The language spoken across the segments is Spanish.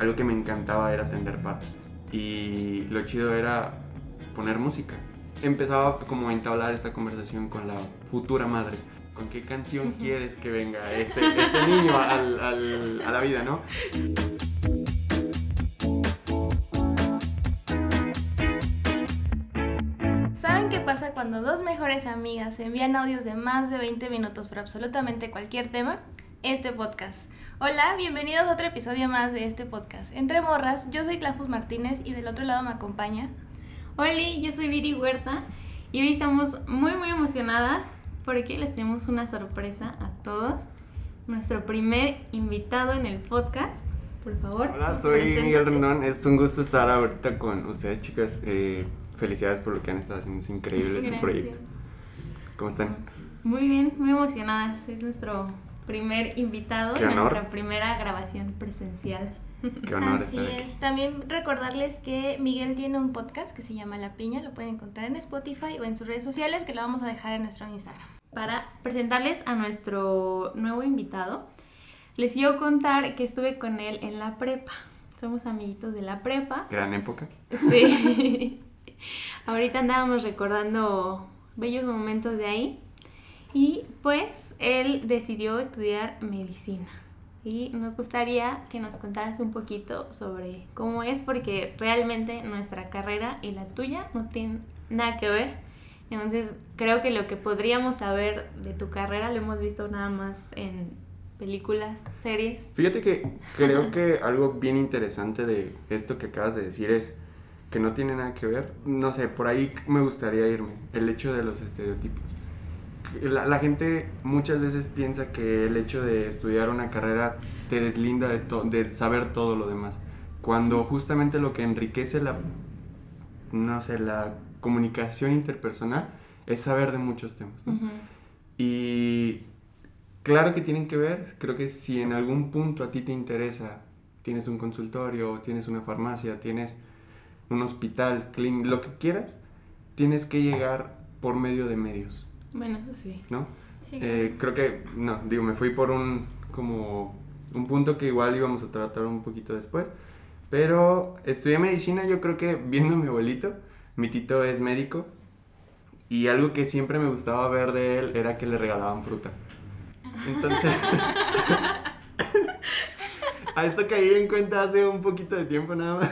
algo que me encantaba era tender par. Y lo chido era poner música. Empezaba como a entablar esta conversación con la futura madre. ¿Con qué canción quieres que venga este, este niño al- al- a la vida, no? ¿Saben qué pasa cuando dos mejores amigas envían audios de más de 20 minutos por absolutamente cualquier tema? Este podcast. Hola, bienvenidos a otro episodio más de este podcast. Entre morras, yo soy Clafus Martínez y del otro lado me acompaña. Hola, yo soy Viri Huerta y hoy estamos muy muy emocionadas porque les tenemos una sorpresa a todos. Nuestro primer invitado en el podcast. Por favor. Hola, soy preséntate. Miguel Rendón. Es un gusto estar ahorita con ustedes, chicas. Eh, felicidades por lo que han estado haciendo. Es increíble ese Gracias. proyecto. ¿Cómo están? Muy bien, muy emocionadas. Es nuestro primer invitado Qué y honor. nuestra primera grabación presencial. Qué honor Así estar aquí. es. También recordarles que Miguel tiene un podcast que se llama La Piña. Lo pueden encontrar en Spotify o en sus redes sociales que lo vamos a dejar en nuestro Instagram. Para presentarles a nuestro nuevo invitado, les quiero contar que estuve con él en la prepa. Somos amiguitos de la prepa. Gran época. Sí. Ahorita andábamos recordando bellos momentos de ahí. Y pues él decidió estudiar medicina. Y nos gustaría que nos contaras un poquito sobre cómo es, porque realmente nuestra carrera y la tuya no tienen nada que ver. Entonces creo que lo que podríamos saber de tu carrera lo hemos visto nada más en películas, series. Fíjate que creo que algo bien interesante de esto que acabas de decir es que no tiene nada que ver. No sé, por ahí me gustaría irme. El hecho de los estereotipos. La, la gente muchas veces piensa que el hecho de estudiar una carrera te deslinda de, to- de saber todo lo demás. Cuando justamente lo que enriquece la, no sé, la comunicación interpersonal es saber de muchos temas. Y claro que tienen que ver, creo que si en algún punto a ti te interesa, tienes un consultorio, tienes una farmacia, tienes un hospital, clín- lo que quieras, tienes que llegar por medio de medios, Bueno, eso sí. ¿no? Sí, Eh, creo que, no, digo, me fui por un, como, un punto que igual íbamos a tratar un poquito después, pero estudié medicina, yo creo que viendo a mi abuelito, mi tito es médico, y algo que siempre me gustaba ver de él era que le regalaban fruta. Entonces, a esto caí en cuenta hace un poquito de tiempo nada más,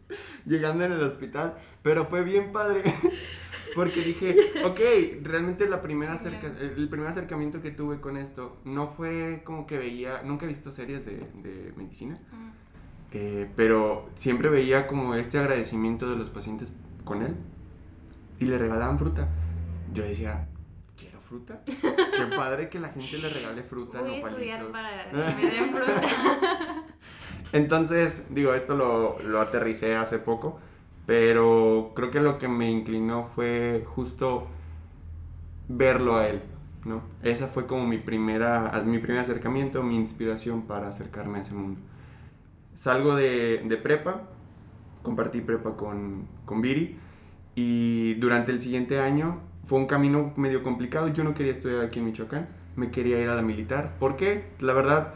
llegando en el hospital, pero fue bien padre. Porque dije, ok, realmente la primera acerca- el primer acercamiento que tuve con esto no fue como que veía, nunca he visto series de, de medicina, Ah. eh, pero siempre veía como este agradecimiento de los pacientes con él y le regalaban fruta. Yo decía, quiero fruta. Qué padre que la gente le regale fruta, Voy a estudiar palitos. para que me den fruta. Entonces, digo, esto lo, lo aterricé hace poco, pero creo que lo que me inclinó fue justo verlo a él, ¿no? Esa fue como mi primera, mi primer acercamiento, mi inspiración para acercarme a ese mundo. Salgo de, de prepa, compartí prepa con, con Viri, y durante el siguiente año fue un camino medio complicado, yo no quería estudiar aquí en Michoacán, me quería ir a la militar, ¿por qué? La verdad,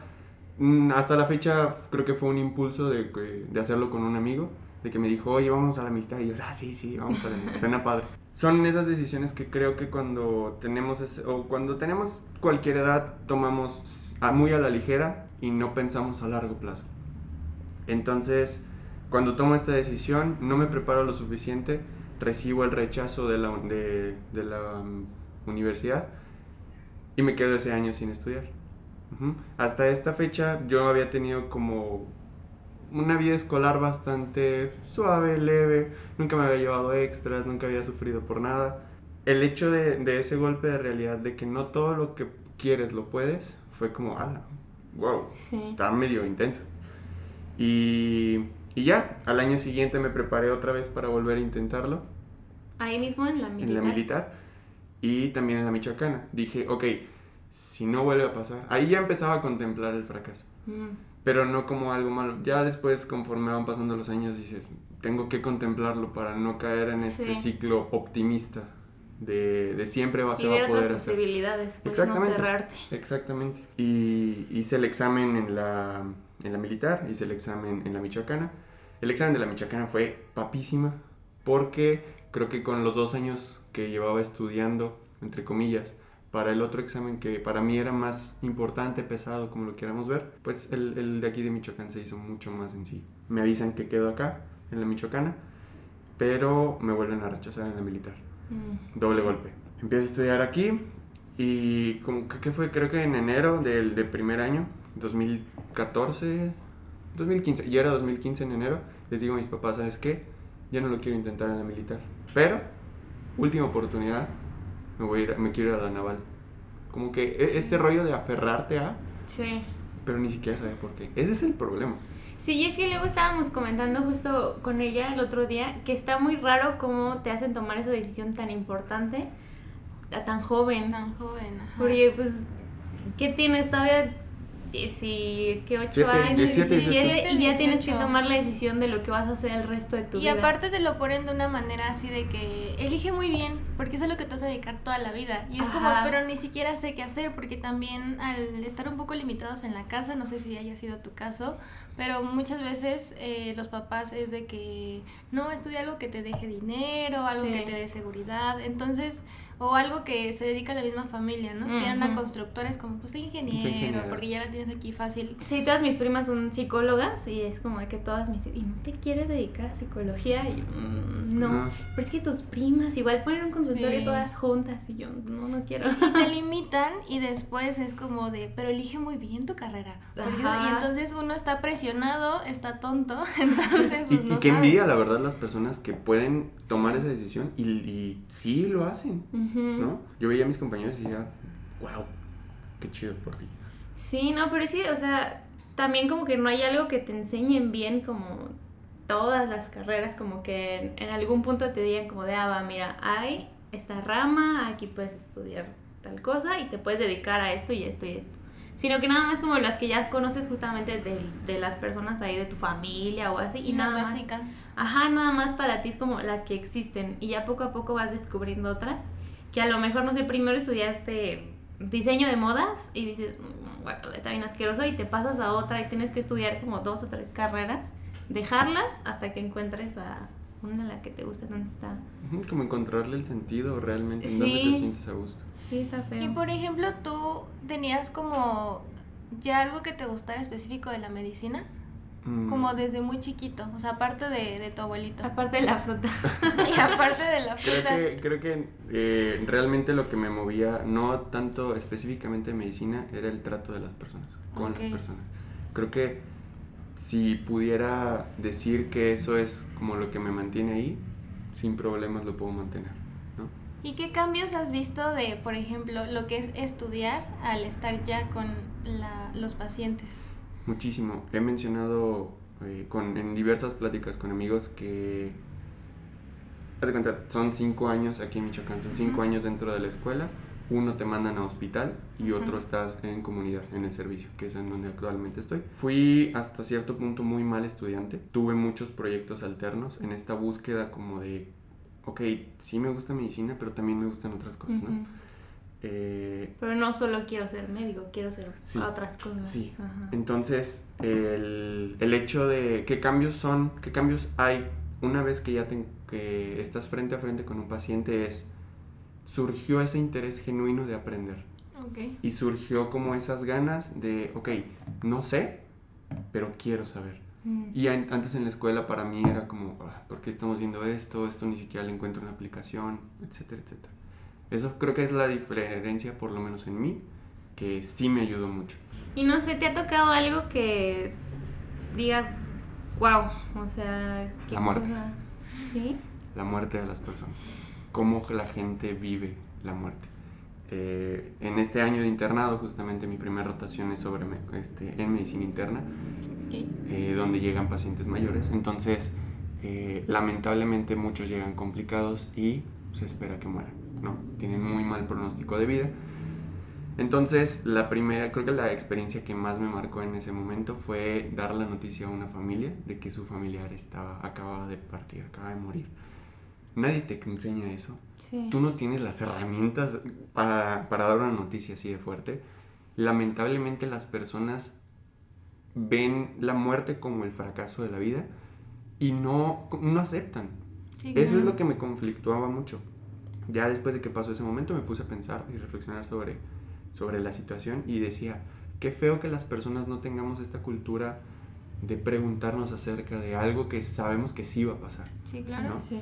Mm, Hasta la fecha creo que fue un impulso de, de hacerlo con un amigo, de que me dijo, oye, vamos a la militar. Y yo, ah, sí, sí, vamos a la militar. Suena padre. Son esas decisiones que creo que cuando tenemos, ese- o cuando tenemos cualquier edad, tomamos a- muy a la ligera y no pensamos a largo plazo. Entonces, cuando tomo esta decisión, no me preparo lo suficiente, recibo el rechazo de la, de, de la um, universidad y me quedo ese año sin estudiar. Ujú. Hasta esta fecha yo había tenido como una vida escolar bastante suave, leve, nunca me había llevado extras, nunca había sufrido por nada. El hecho de, de ese golpe de realidad, de que no todo lo que quieres lo puedes, fue como, ala, wow, Sí. está medio intenso. Y, y ya, al año siguiente me preparé otra vez para volver a intentarlo Ahí mismo en la militar. en la militar y también en la michoacana. Dije, ok, si no vuelve a pasar, ahí ya empezaba a contemplar el fracaso, Mm, pero no como algo malo. Ya después, conforme van pasando los años, dices, tengo que contemplarlo para no caer en este Sí. ciclo optimista de, de siempre va, se Y ver a poder otras hacer. posibilidades, pues no Exactamente. cerrarte. Exactamente. Y hice el examen en la en la militar, hice el examen en la Michoacana. El examen de la Michoacana fue papísima porque creo que con los dos años que llevaba estudiando, entre comillas, para el otro examen que para mí era más importante, pesado, como lo queramos ver, pues el, el de aquí de Michoacán se hizo mucho más sencillo. Me avisan que quedo acá, en la Michoacana, pero me vuelven a rechazar en la militar. Mm. Doble golpe. Empiezo a estudiar aquí y como que, ¿qué fue? Creo que en enero del, del primer año, 2014, 2015, ya era 2015 en enero, les digo a mis papás, ¿sabes qué? Ya no lo quiero intentar en la militar. Pero, última oportunidad, me voy a ir, me quiero ir a la naval. Como que e- este rollo de aferrarte a, Sí. pero ni siquiera saber por qué. Ese es el problema. Sí, y es que luego estábamos comentando justo con ella el otro día que está muy raro cómo te hacen tomar esa decisión tan importante a tan joven. Tan joven. ajá. Porque, pues, ¿qué tienes todavía? 18 Siete, años, 17, 17, y ya tienes que 18. tomar la decisión de lo que vas a hacer el resto de tu Y vida. aparte te lo ponen de una manera así de que elige muy bien, porque es lo que te vas a dedicar toda la vida. Y es como, pero ni siquiera sé qué hacer, porque también al estar un poco limitados en la casa, no sé si haya sido tu caso, pero muchas veces eh, los papás es de que no, estudia algo que te deje dinero, algo Sí. que te dé seguridad. Entonces, o algo que se dedica a la misma familia, ¿no? Si tienen una constructora, es como, pues sé ingeniero, ingeniero. porque ya la tienes aquí fácil. Sí, todas mis primas son psicólogas y es como de que todas me dicen, ¿y no te quieres dedicar a psicología? Y yo, "Mm, no. No. Pero es que tus primas igual ponen un consultorio Sí. todas juntas y yo, no, no quiero. Y te limitan y después es como de, pero elige muy bien tu carrera. Ajá. Y entonces uno está presionado, está tonto, entonces Y, pues y no qué sabe. envidia, la verdad, las personas que pueden tomar esa decisión y, y sí lo hacen, ¿no? Yo veía a mis compañeros y decía, wow, qué chido por ti. Sí, no, pero sí, o sea, también como que no hay algo que te enseñen bien como todas las carreras, como que en, en algún punto te digan como de, ah, va, mira, hay esta rama, aquí puedes estudiar tal cosa y te puedes dedicar a esto y esto y esto. Sino que nada más como las que ya conoces justamente de, de las personas ahí de tu familia o así y Las nada más. básicas. Ajá, nada más para ti es como las que existen y ya poco a poco vas descubriendo otras que a lo mejor, no sé, primero estudiaste diseño de modas y dices, "Mm, guácala, está bien asqueroso y te pasas a otra y tienes que estudiar como dos o tres carreras, dejarlas hasta que encuentres a una en la que te guste, entonces está... Como encontrarle el sentido realmente en donde Sí. te sientes a gusto. Sí, está feo. Y por ejemplo, tú tenías como ya algo que te gustara específico de la medicina, Mm, como desde muy chiquito, o sea, aparte de, de tu abuelito. Aparte de la fruta. y aparte de la Creo fruta. que, creo que eh, realmente lo que me movía, no tanto específicamente de medicina, era el trato de las personas, con las personas. Creo que si pudiera decir que eso es como lo que me mantiene ahí, sin problemas lo puedo mantener, ¿no? ¿Y qué cambios has visto de, por ejemplo, lo que es estudiar al estar ya con la- los pacientes? Muchísimo. He mencionado eh, con, en diversas pláticas con amigos que, haz de cuenta, son cinco años aquí en Michoacán, son cinco años dentro de la escuela, uno te mandan a hospital y otro Ujú. estás en comunidad, en el servicio, que es en donde actualmente estoy. Fui hasta cierto punto muy mal estudiante, tuve muchos proyectos alternos en esta búsqueda como de, ok, sí me gusta medicina, pero también me gustan otras cosas, ¿no? Eh, Pero no solo quiero ser médico, quiero ser Sí. otras cosas. Sí. Ajá. Entonces, el, el hecho de qué cambios son, qué cambios hay una vez que ya te- que estás frente a frente con un paciente es, surgió ese interés genuino de aprender y surgió como esas ganas de, ok, no sé, pero quiero saber. Mm. Y an- antes en la escuela para mí era como, ah, ¿por qué estamos viendo esto? Esto ni siquiera le encuentro una aplicación, etcétera, etcétera. Eso creo que es la diferencia, por lo menos en mí, que sí me ayudó mucho. Y no sé, ¿te ha tocado algo que digas, wow, o sea, qué La muerte. cosa? ¿Sí? la muerte de las personas, cómo la gente vive la muerte. Eh, en este año de internado, justamente mi primera rotación es sobre me- este, en medicina interna, eh, donde llegan pacientes mayores. Entonces, eh, lamentablemente muchos llegan complicados y se espera que mueran, ¿no? Tienen muy mal pronóstico de vida. Entonces, la primera, creo que la experiencia que más me marcó en ese momento fue dar la noticia a una familia de que su familiar estaba, acababa de partir, acaba de morir. Nadie te enseña eso. Sí. Tú no tienes las herramientas para, para dar una noticia así de fuerte. Lamentablemente las personas ven la muerte como el fracaso de la vida y no, no aceptan. Sí, Eso es lo que me conflictuaba mucho. Ya después de que pasó ese momento me puse a pensar y reflexionar sobre, sobre la situación y decía, qué feo que las personas no tengamos esta cultura de preguntarnos acerca de algo que sabemos que sí va a pasar. Sí, claro. ¿no? Sí.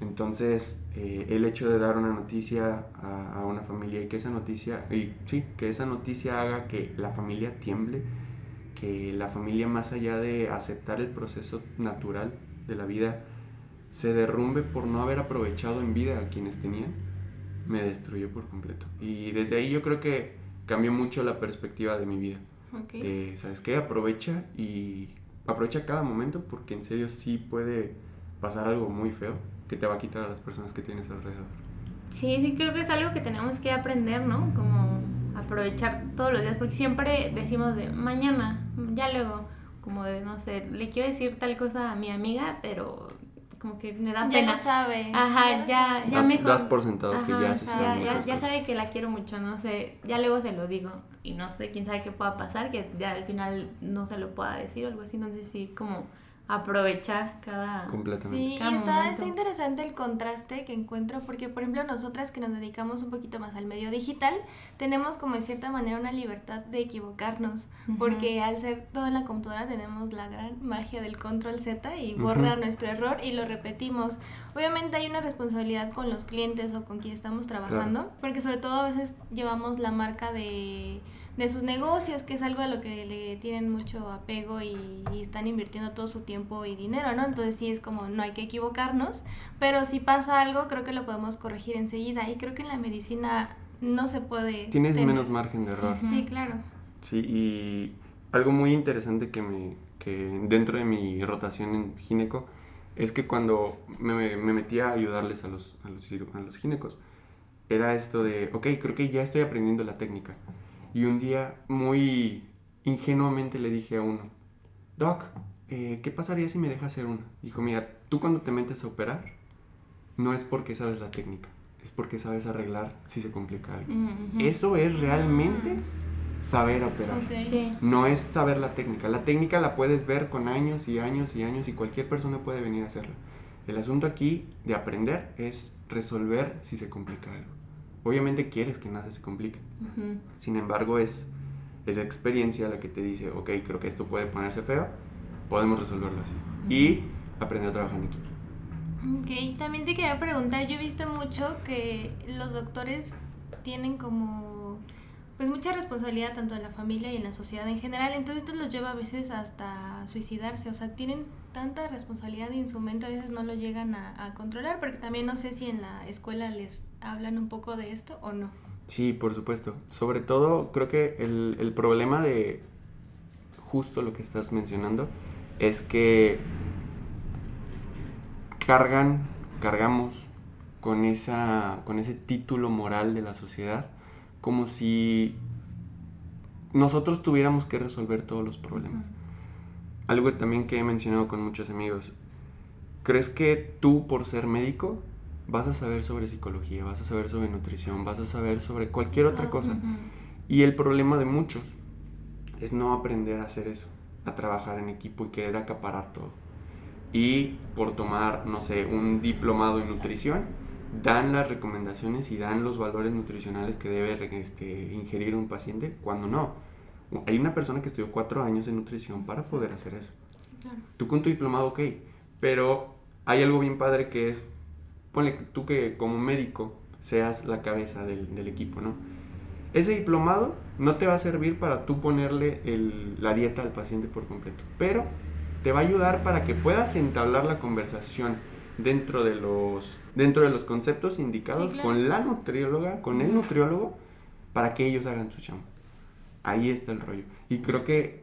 Entonces, eh, el hecho de dar una noticia a, a una familia y que esa noticia, y sí, que esa noticia haga que la familia tiemble, que la familia más allá de aceptar el proceso natural de la vida, se derrumbe por no haber aprovechado en vida a quienes tenían, me destruyó por completo. Y desde ahí yo creo que cambió mucho la perspectiva de mi vida. Ok. De, ¿sabes qué? Aprovecha y aprovecha cada momento porque en serio sí puede pasar algo muy feo que te va a quitar a las personas que tienes alrededor. Sí, sí, creo que es algo que tenemos que aprender, ¿no? Como aprovechar todos los días, porque siempre decimos de mañana, ya luego, como de, no sé, le quiero decir tal cosa a mi amiga, pero como que me da Ya pena. lo sabe. Ajá, lo ya- sabe. ya das, mejor- das por sentado que Ajá, ya se ya, ya sabe que la quiero mucho, no sé, ya luego se lo digo y no sé, quién sabe qué pueda pasar, que ya al final no se lo pueda decir o algo así, entonces sí, como aprovechar cada... Completamente. Sí, y está, está interesante el contraste que encuentro porque, por ejemplo, nosotras que nos dedicamos un poquito más al medio digital, tenemos como de cierta manera una libertad de equivocarnos, porque al ser todo en la computadora tenemos la gran magia del control Z y borra nuestro error y lo repetimos. Obviamente hay una responsabilidad con los clientes o con quien estamos trabajando, porque sobre todo a veces llevamos la marca de de sus negocios, que es algo a lo que le tienen mucho apego y, y están invirtiendo todo su tiempo y dinero, ¿no? Entonces sí es como no hay que equivocarnos, pero si pasa algo creo que lo podemos corregir enseguida y creo que en la medicina no se puede... Tienes tener- menos margen de error. Ujú. Sí, claro. Sí, y algo muy interesante que me que dentro de mi rotación en gineco es que cuando me, me metí a ayudarles a los, a los, a los ginecos, era esto de, ok, creo que ya estoy aprendiendo la técnica. Y un día muy ingenuamente le dije a uno, Doc, eh, ¿qué pasaría si me dejas hacer una? Dijo, mira, tú cuando te metes a operar, no es porque sabes la técnica, es porque sabes arreglar si se complica algo. Ujú. Eso es realmente saber operar. Sí. No es saber la técnica. La técnica la puedes ver con años y años y años y cualquier persona puede venir a hacerla. El asunto aquí de aprender es resolver si se complica algo. Obviamente quieres que nada se complique. Sin embargo, es esa experiencia la que te dice, ok, creo que esto puede ponerse feo, podemos resolverlo así. Y aprender a trabajar en equipo. Ok, también te quería preguntar, yo he visto mucho que los doctores tienen como pues mucha responsabilidad tanto en la familia y en la sociedad en general, entonces esto los lleva a veces hasta suicidarse, o sea, tienen tanta responsabilidad y en su mente a veces no lo llegan a, a controlar, porque también no sé si en la escuela les hablan un poco de esto o no. Sí, por supuesto. Sobre todo, creo que el, el problema de justo lo que estás mencionando es que cargan, cargamos con, esa, con ese título moral de la sociedad como si nosotros tuviéramos que resolver todos los problemas. Algo también que he mencionado con muchos amigos. ¿Crees que tú, por ser médico, vas a saber sobre psicología, vas a saber sobre nutrición, vas a saber sobre cualquier otra Todo. cosa? Y el problema de muchos es no aprender a hacer eso, a trabajar en equipo y querer acaparar todo. Y por tomar, no sé, un diplomado en nutrición, dan las recomendaciones y dan los valores nutricionales que debe este, ingerir un paciente, cuando no. Hay una persona que estudió cuatro años en nutrición para poder hacer eso. Sí, claro. Tú con tu diplomado, ok, pero hay algo bien padre que es, ponle tú que como médico seas la cabeza del, del equipo, ¿no? Ese diplomado no te va a servir para tú ponerle el- la dieta al paciente por completo, pero te va a ayudar para que puedas entablar la conversación dentro de los, dentro de los conceptos indicados Sí, claro. con la nutrióloga, con el nutriólogo, para que ellos hagan su chamba. Ahí está el rollo. Y creo que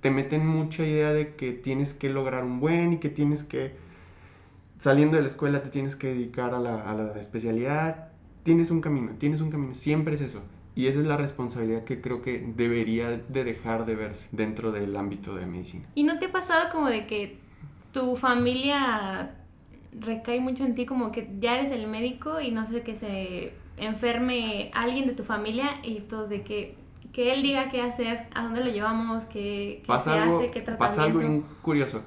te meten mucha idea de que tienes que lograr un buen y que tienes que, saliendo de la escuela, te tienes que dedicar a la, a la especialidad. Tienes un camino, tienes un camino, siempre es eso. Y esa es la responsabilidad que creo que debería de dejar de verse dentro del ámbito de medicina. ¿Y no te ha pasado como de que tu familia recae mucho en ti, como que ya eres el médico y no sé, que se enferme alguien de tu familia y todos de que, que él diga qué hacer, a dónde lo llevamos, qué, qué Pasa se algo, hace, qué tratamiento. pasa algo bien curioso.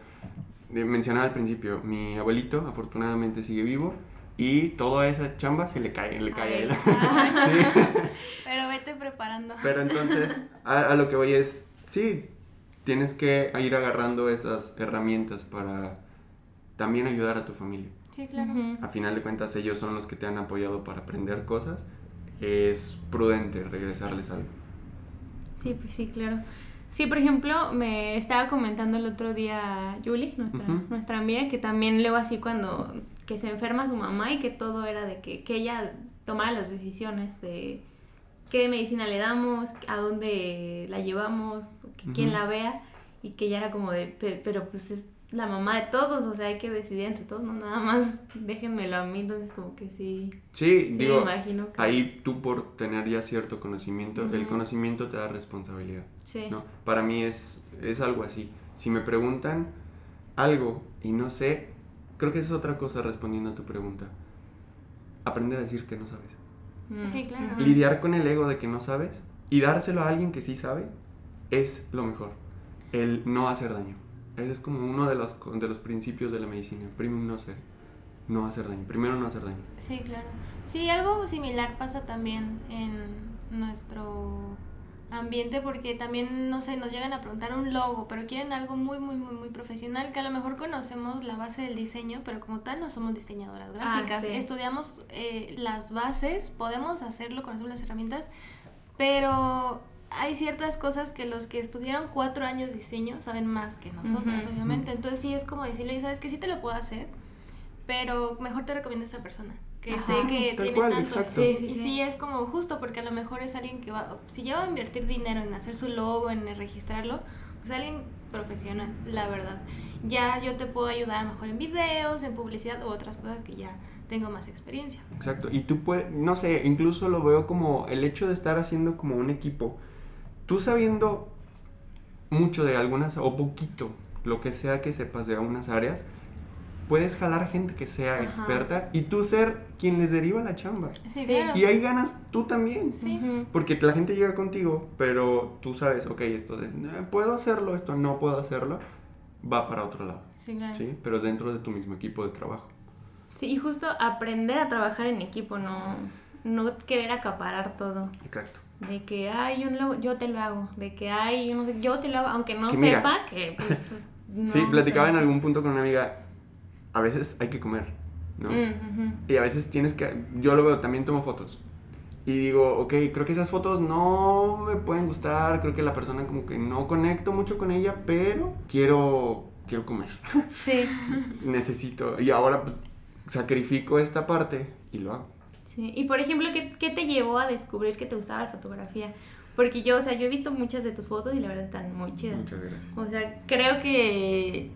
Mencionaba al principio, mi abuelito afortunadamente sigue vivo y toda esa chamba se le cae, le A cae a él. Sí. Pero vete preparando. Pero entonces, a, a lo que voy es, sí, tienes que ir agarrando esas herramientas para también ayudar a tu familia. Sí, claro. Ujú. A final de cuentas, ellos son los que te han apoyado para aprender cosas. Es prudente regresarles algo. Sí, pues sí, claro. Sí, por ejemplo, me estaba comentando el otro día Julie, nuestra, nuestra amiga, que también luego así cuando que se enferma su mamá y que todo era de que, que ella tomara las decisiones de qué medicina le damos, a dónde la llevamos, que quién la vea, y que ya era como de, "Pe- pero pues es la mamá de todos, o sea, hay que decidir entre todos, no nada más déjenmelo a mí, entonces como que sí, Sí, sí digo, me imagino que... ahí tú por tener ya cierto conocimiento, el conocimiento te da responsabilidad. Sí. ¿no? Para mí es, es algo así. Si me preguntan algo y no sé, creo que es otra cosa respondiendo a tu pregunta. Aprender a decir que no sabes. Mm, Sí, claro. Lidiar con el ego de que no sabes y dárselo a alguien que sí sabe es lo mejor. El no hacer daño. Ese es como uno de los, de los principios de la medicina. Primero no hacer, no hacer daño. Primero no hacer daño. Sí, claro. Sí, algo similar pasa también en nuestro ambiente porque también, no sé, nos llegan a preguntar un logo, pero quieren algo muy, muy, muy, muy profesional, que a lo mejor conocemos la base del diseño, pero como tal no somos diseñadoras Ah, gráficas. sí. Estudiamos eh, las bases, podemos hacerlo, conocemos las herramientas, pero hay ciertas cosas que los que estudiaron cuatro años de diseño saben más que nosotros, obviamente. Entonces sí es como decirle, sabes que sí te lo puedo hacer, pero mejor te recomiendo a esa persona. Que Ajá, sé que tiene cual, tanto. Sí, sí, y sí. sí es como justo porque a lo mejor es alguien que va, si ya va a invertir dinero en hacer su logo, en registrarlo, pues alguien profesional, la verdad. Ya yo te puedo ayudar a lo mejor en videos, en publicidad u otras cosas que ya tengo más experiencia. Exacto. Y tú puedes, no sé, incluso lo veo como el hecho de estar haciendo como un equipo. Tú sabiendo mucho de algunas, o poquito, lo que sea que sepas de algunas áreas, puedes jalar gente que sea Ajá. experta y tú ser quien les deriva la chamba. Sí, Sí. claro. Y ahí ganas tú también. Sí. Porque la gente llega contigo, pero tú sabes, ok, esto de, "Eh, puedo hacerlo, esto no puedo hacerlo, va para otro lado. Sí, claro. ¿Sí? Pero es dentro de tu mismo equipo de trabajo. Sí, y justo aprender a trabajar en equipo, no, no querer acaparar todo. Exacto. De que, ay, un logo, yo te lo hago. De que, ay, yo no sé, yo te lo hago, aunque no Que mira. sepa que, pues, no, sí, platicaba en sí. algún punto con una amiga, a veces hay que comer, ¿no? Mm. Y a veces tienes que, yo lo veo, también tomo fotos. Y digo, ok, creo que esas fotos no me pueden gustar, creo que la persona como que no conecto mucho con ella, pero quiero, quiero comer. Sí, Necesito, y ahora pues, sacrifico esta parte y lo hago. Sí. Y por ejemplo, ¿qué, ¿qué te llevó a descubrir que te gustaba la fotografía? Porque yo, o sea, yo he visto muchas de tus fotos y la verdad están muy chidas. Muchas gracias. O sea, creo que,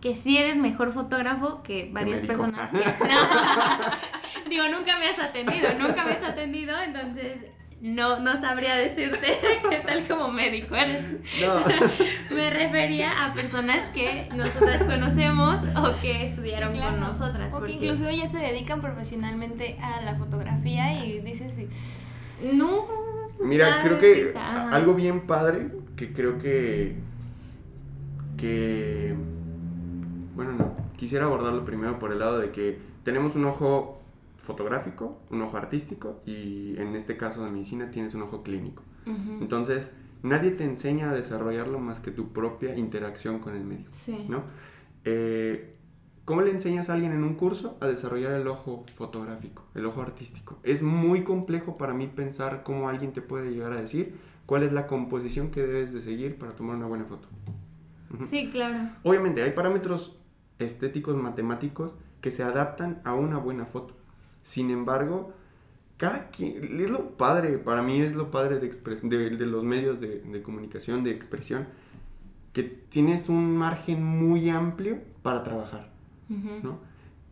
que sí eres mejor fotógrafo que varias personas. que- Digo, nunca me has atendido, nunca me has atendido, entonces no, no sabría decirte qué tal como médico eres. No. Me refería a personas que nosotras conocemos o que estudiaron Sí, claro. con nosotras. O que inclusive ya se dedican profesionalmente a la fotografía y dices, sí, No. Mira, está creo que ajá. algo bien padre, que creo que, que, bueno, no, quisiera abordarlo primero por el lado de que tenemos un ojo fotográfico, un ojo artístico y en este caso de medicina tienes un ojo clínico. Entonces, nadie te enseña a desarrollarlo más que tu propia interacción con el medio, Sí. ¿no? Eh, ¿Cómo le enseñas a alguien en un curso a desarrollar el ojo fotográfico, el ojo artístico? Es muy complejo para mí pensar cómo alguien te puede llegar a decir cuál es la composición que debes de seguir para tomar una buena foto. Sí, claro. Obviamente hay parámetros estéticos, matemáticos que se adaptan a una buena foto. Sin embargo, cada quien, es lo padre, para mí es lo padre de, expres- de, de los medios de, de comunicación, de expresión, que tienes un margen muy amplio para trabajar. Ujú. ¿no?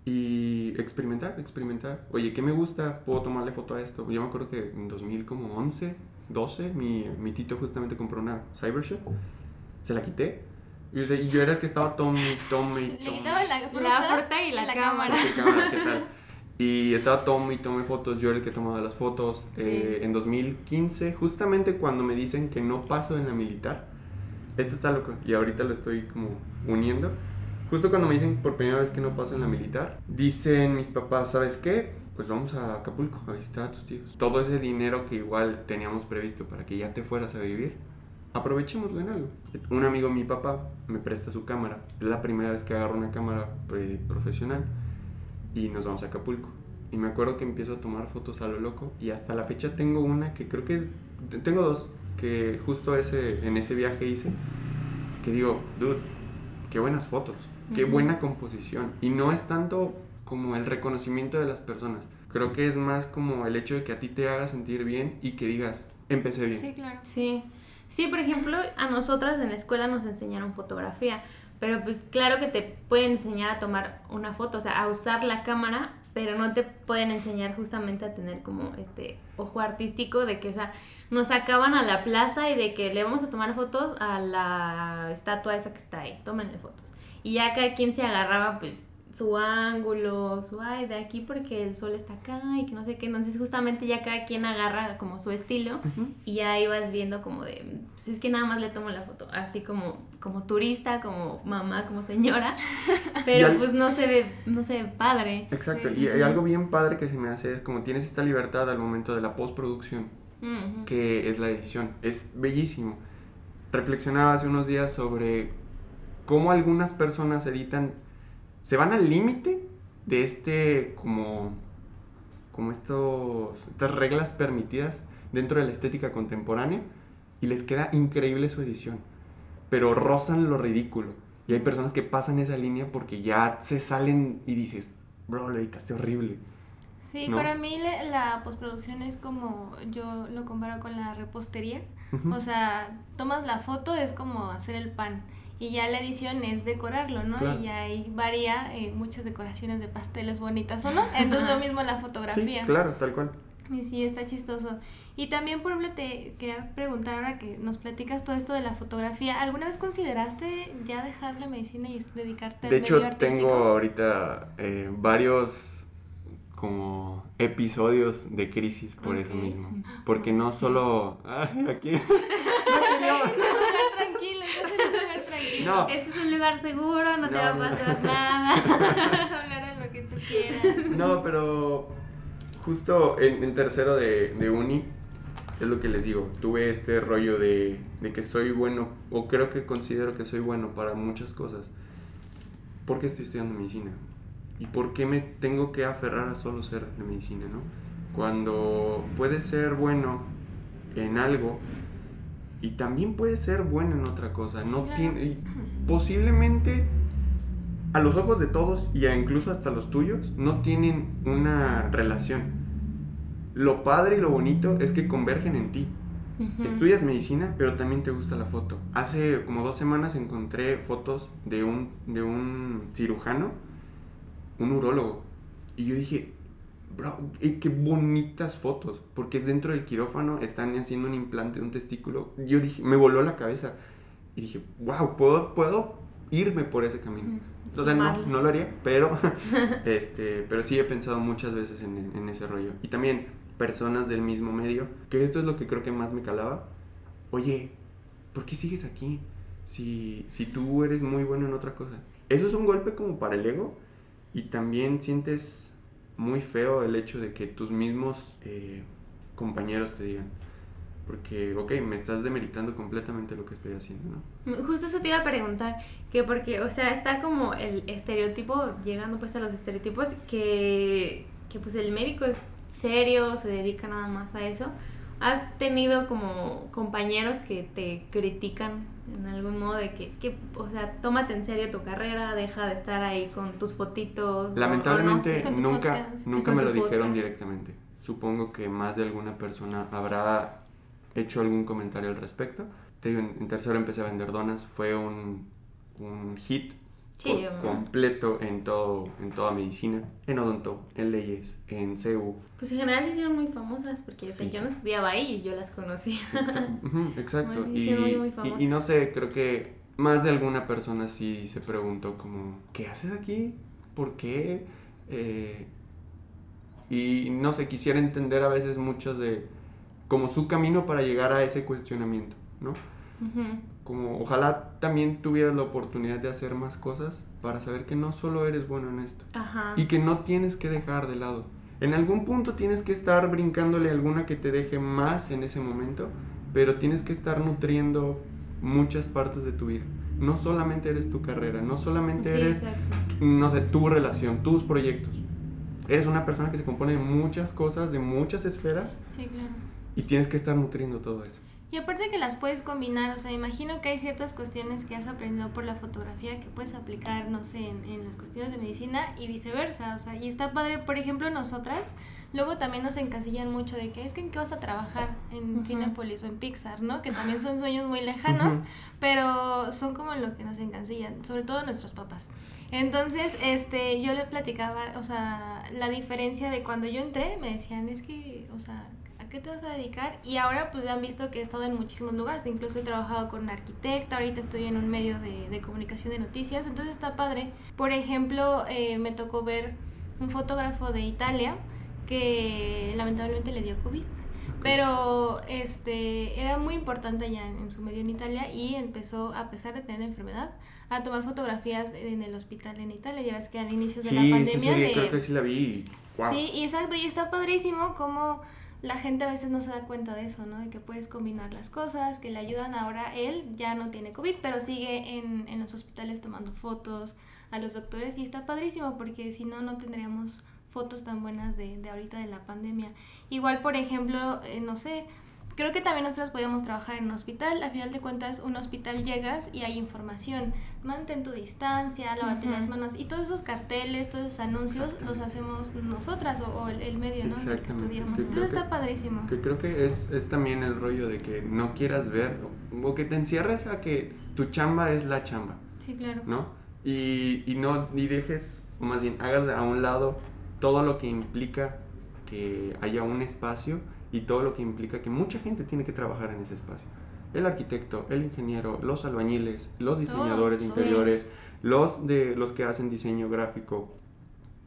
Y experimentar, experimentar. Oye, ¿qué me gusta? ¿Puedo tomarle foto a esto? Yo me acuerdo que en 2011, 12, mi, mi tito justamente compró una Cybershot. Se la quité. Y, yo era el que estaba tome, tome y le tome. quitaban la fruta, La fruta y la cámara. ¿Qué cámara? ¿Qué tal? Y estaba tome y tome fotos, yo era el que tomaba las fotos. Eh, en 2015, justamente cuando me dicen que no paso en la militar, esto está loco y ahorita lo estoy como uniendo. Justo cuando me dicen por primera vez que no paso en la militar, dicen mis papás, ¿sabes qué? Pues vamos a Acapulco a visitar a tus tíos. Todo ese dinero que igual teníamos previsto para que ya te fueras a vivir, aprovechémoslo en algo. Un amigo, mi papá, me presta su cámara. Es la primera vez que agarro una cámara eh, profesional y nos vamos a Acapulco. Y me acuerdo que empiezo a tomar fotos a lo loco y hasta la fecha tengo una que creo que es, tengo dos que justo ese, en ese viaje hice, que digo, dude, qué buenas fotos, qué buena composición. Y no es tanto como el reconocimiento de las personas, creo que es más como el hecho de que a ti te haga sentir bien y que digas, empecé bien. Sí, claro. Sí. Sí, por ejemplo, a nosotras en la escuela nos enseñaron fotografía, pero pues claro que te pueden enseñar a tomar una foto, o sea, a usar la cámara, pero no te pueden enseñar justamente a tener como este ojo artístico de que, o sea, nos sacaban a la plaza y de que le vamos a tomar fotos a la estatua esa que está ahí, tómenle fotos. Y ya cada quien se agarraba pues su ángulo, su ay, de aquí porque el sol está acá y que no sé qué. Entonces, justamente ya cada quien agarra como su estilo y ya ibas viendo como de, pues es que nada más le tomo la foto, así como, como turista, como mamá, como señora, pero pues no se ve, no se ve padre. Exacto, y, y algo bien padre que se me hace es como tienes esta libertad al momento de la postproducción, que es la edición. Es bellísimo. Reflexionaba hace unos días sobre cómo algunas personas editan, se van al límite de este como como estos estas reglas permitidas dentro de la estética contemporánea y les queda increíble su edición, pero rozan lo ridículo. Y hay personas que pasan esa línea porque ya se salen y dices, bro, lo editaste horrible. Sí, ¿no? para mí la, la postproducción es como, yo lo comparo con la repostería. O sea, tomas la foto, es como hacer el pan. Y ya la edición es decorarlo, ¿no? Claro. Y ahí varía eh, muchas decoraciones de pasteles bonitas o no. Entonces lo mismo la Sí, fotografía. claro, tal cual. Y sí, está chistoso. Y también, por ejemplo, te quería preguntar ahora que nos platicas todo esto de la fotografía. ¿Alguna vez consideraste ya dejar la medicina y dedicarte De al hecho, medio artístico? tengo ahorita eh, varios como episodios de crisis por eso mismo. Porque no solo... Ay, aquí... lugar tranquilo, estás en un lugar tranquilo. No. Este es un lugar seguro, no, te va a pasar nada. Vamos a hablar de lo que tú quieras. No, pero justo en, en tercero de, de uni, es lo que les digo, tuve este rollo de, de que soy bueno, o creo que considero que soy bueno para muchas cosas. ¿Por qué estoy estudiando medicina? ¿Y por qué me tengo que aferrar a solo ser de medicina, no? Cuando puedes ser bueno en algo y también puedes ser bueno en otra cosa. No claro. tiene, posiblemente a los ojos de todos y a incluso hasta los tuyos no tienen una relación. Lo padre y lo bonito es que convergen en ti. Estudias medicina, pero también te gusta la foto. Hace como dos semanas encontré fotos de un, de un cirujano, un urólogo. Y yo dije, bro, eh, qué bonitas fotos. Porque es dentro del quirófano, están haciendo un implante de un testículo. Yo dije, me voló la cabeza. Y dije, wow, puedo, puedo irme por ese camino. Mm, Total, no, no lo haría, pero, este, pero sí he pensado muchas veces en, en ese rollo. Y también personas del mismo medio, que esto es lo que creo que más me calaba. Oye, ¿por qué sigues aquí? Si, si tú eres muy bueno en otra cosa. Eso es un golpe como para el ego y también sientes muy feo el hecho de que tus mismos eh, compañeros te digan. Porque, ok, me estás demeritando completamente lo que estoy haciendo, ¿no? Justo eso te iba a preguntar, que porque, o sea, está como el estereotipo, llegando pues a los estereotipos, que, que pues el médico es serio, se dedica nada más a eso. ¿Has tenido como compañeros que te critican en algún modo de que es que, o sea, tómate en serio tu carrera, deja de estar ahí con tus fotitos? o- o Lamentablemente no nunca, podcast. nunca me lo dijeron directamente. Supongo que más de alguna persona habrá hecho algún comentario al respecto. Te digo, en, en tercero empecé a vender donas, fue un, un hit Sí, completo en, todo, en toda medicina, en odonto, en leyes, en CU. Pues en general se hicieron muy famosas porque o sea, Sí. yo no estudiaba ahí y yo las conocí. Exa- ujú, Exacto. Ay, Y, sí, muy, muy y- famosas. y no sé, creo que más de alguna persona sí se preguntó como, ¿qué haces aquí? ¿Por qué? Eh, Y no sé, quisiera entender a veces muchas de como su camino para llegar a ese cuestionamiento, ¿no? Como ojalá también tuvieras la oportunidad de hacer más cosas para saber que no solo eres bueno en esto Ajá. y que no tienes que dejar de lado. En algún punto tienes que estar brincándole alguna que te deje más en ese momento, pero tienes que estar nutriendo muchas partes de tu vida. No solamente eres tu carrera, no solamente Sí, eres, exacto. no sé, tu relación, tus proyectos. Eres una persona que se compone de muchas cosas, de muchas esferas, Sí, claro. y tienes que estar nutriendo todo eso. Y aparte que las puedes combinar, o sea, imagino que hay ciertas cuestiones que has aprendido por la fotografía que puedes aplicar, no sé, en, en las cuestiones de medicina y viceversa, o sea, y está padre, por ejemplo, nosotras, luego también nos encasillan mucho de que es que en qué vas a trabajar en. Cinepolis o en Pixar, ¿no? Que también son sueños muy lejanos, pero son como lo que nos encasillan, sobre todo nuestros papás. Entonces, este, yo le platicaba, o sea, la diferencia de cuando yo entré, me decían, es que, o sea, ¿a qué te vas a dedicar? Y ahora pues ya han visto que he estado en muchísimos lugares, incluso he trabajado con una arquitecta, ahorita estoy en un medio de, de comunicación de noticias, entonces está padre. Por ejemplo, eh, me tocó ver un fotógrafo de Italia que lamentablemente le dio COVID. Pero este era muy importante ya en, en su medio en Italia y empezó, a pesar de tener la enfermedad, a tomar fotografías en el hospital en Italia. Ya ves que al inicio de la Sí, pandemia esa serie le- creo que sí la vi. Wow. Sí, y exacto, y está padrísimo como la gente a veces no se da cuenta de eso, ¿no? De que puedes combinar las cosas, que le ayudan ahora. Él ya no tiene COVID, pero sigue en, en los hospitales tomando fotos a los doctores y está padrísimo porque si no, no tendríamos fotos tan buenas de, de ahorita de la pandemia. Igual, por ejemplo, eh, no sé, creo que también nosotros podíamos trabajar en un hospital. A final de cuentas, un hospital llegas y hay información. Mantén tu distancia, lávate Ujú. las manos. Y todos esos carteles, todos esos anuncios los hacemos nosotras o, o el, el medio, ¿no? En el que estudiamos. Que Entonces está padrísimo. Que creo que es, es también el rollo de que no quieras ver o, o que te encierres a que tu chamba es la chamba, Sí, claro. ¿no? Y, y no y dejes, o más bien, hagas a un lado todo lo que implica que haya un espacio y todo lo que implica que mucha gente tiene que trabajar en ese espacio. El arquitecto, el ingeniero, los albañiles, los diseñadores de sí. interiores, los de los que hacen diseño gráfico,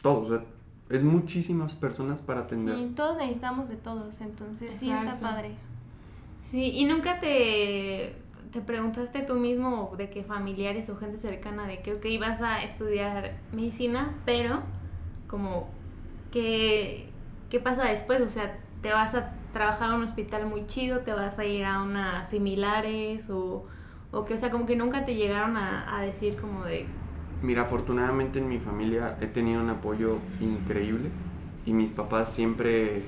todos, o sea, es muchísimas personas para atender. Y todos necesitamos de todos, entonces sí está padre. Sí, y nunca te, te preguntaste tú mismo de que familiares o gente cercana de que, ok, vas a estudiar medicina, pero como que, ¿qué pasa después? O sea, te vas a trabajar a un hospital muy chido, te vas a ir a unas similares o, o que, o sea, como que nunca te llegaron a, a decir como de, Mira, afortunadamente en mi familia he tenido un apoyo increíble y mis papás siempre,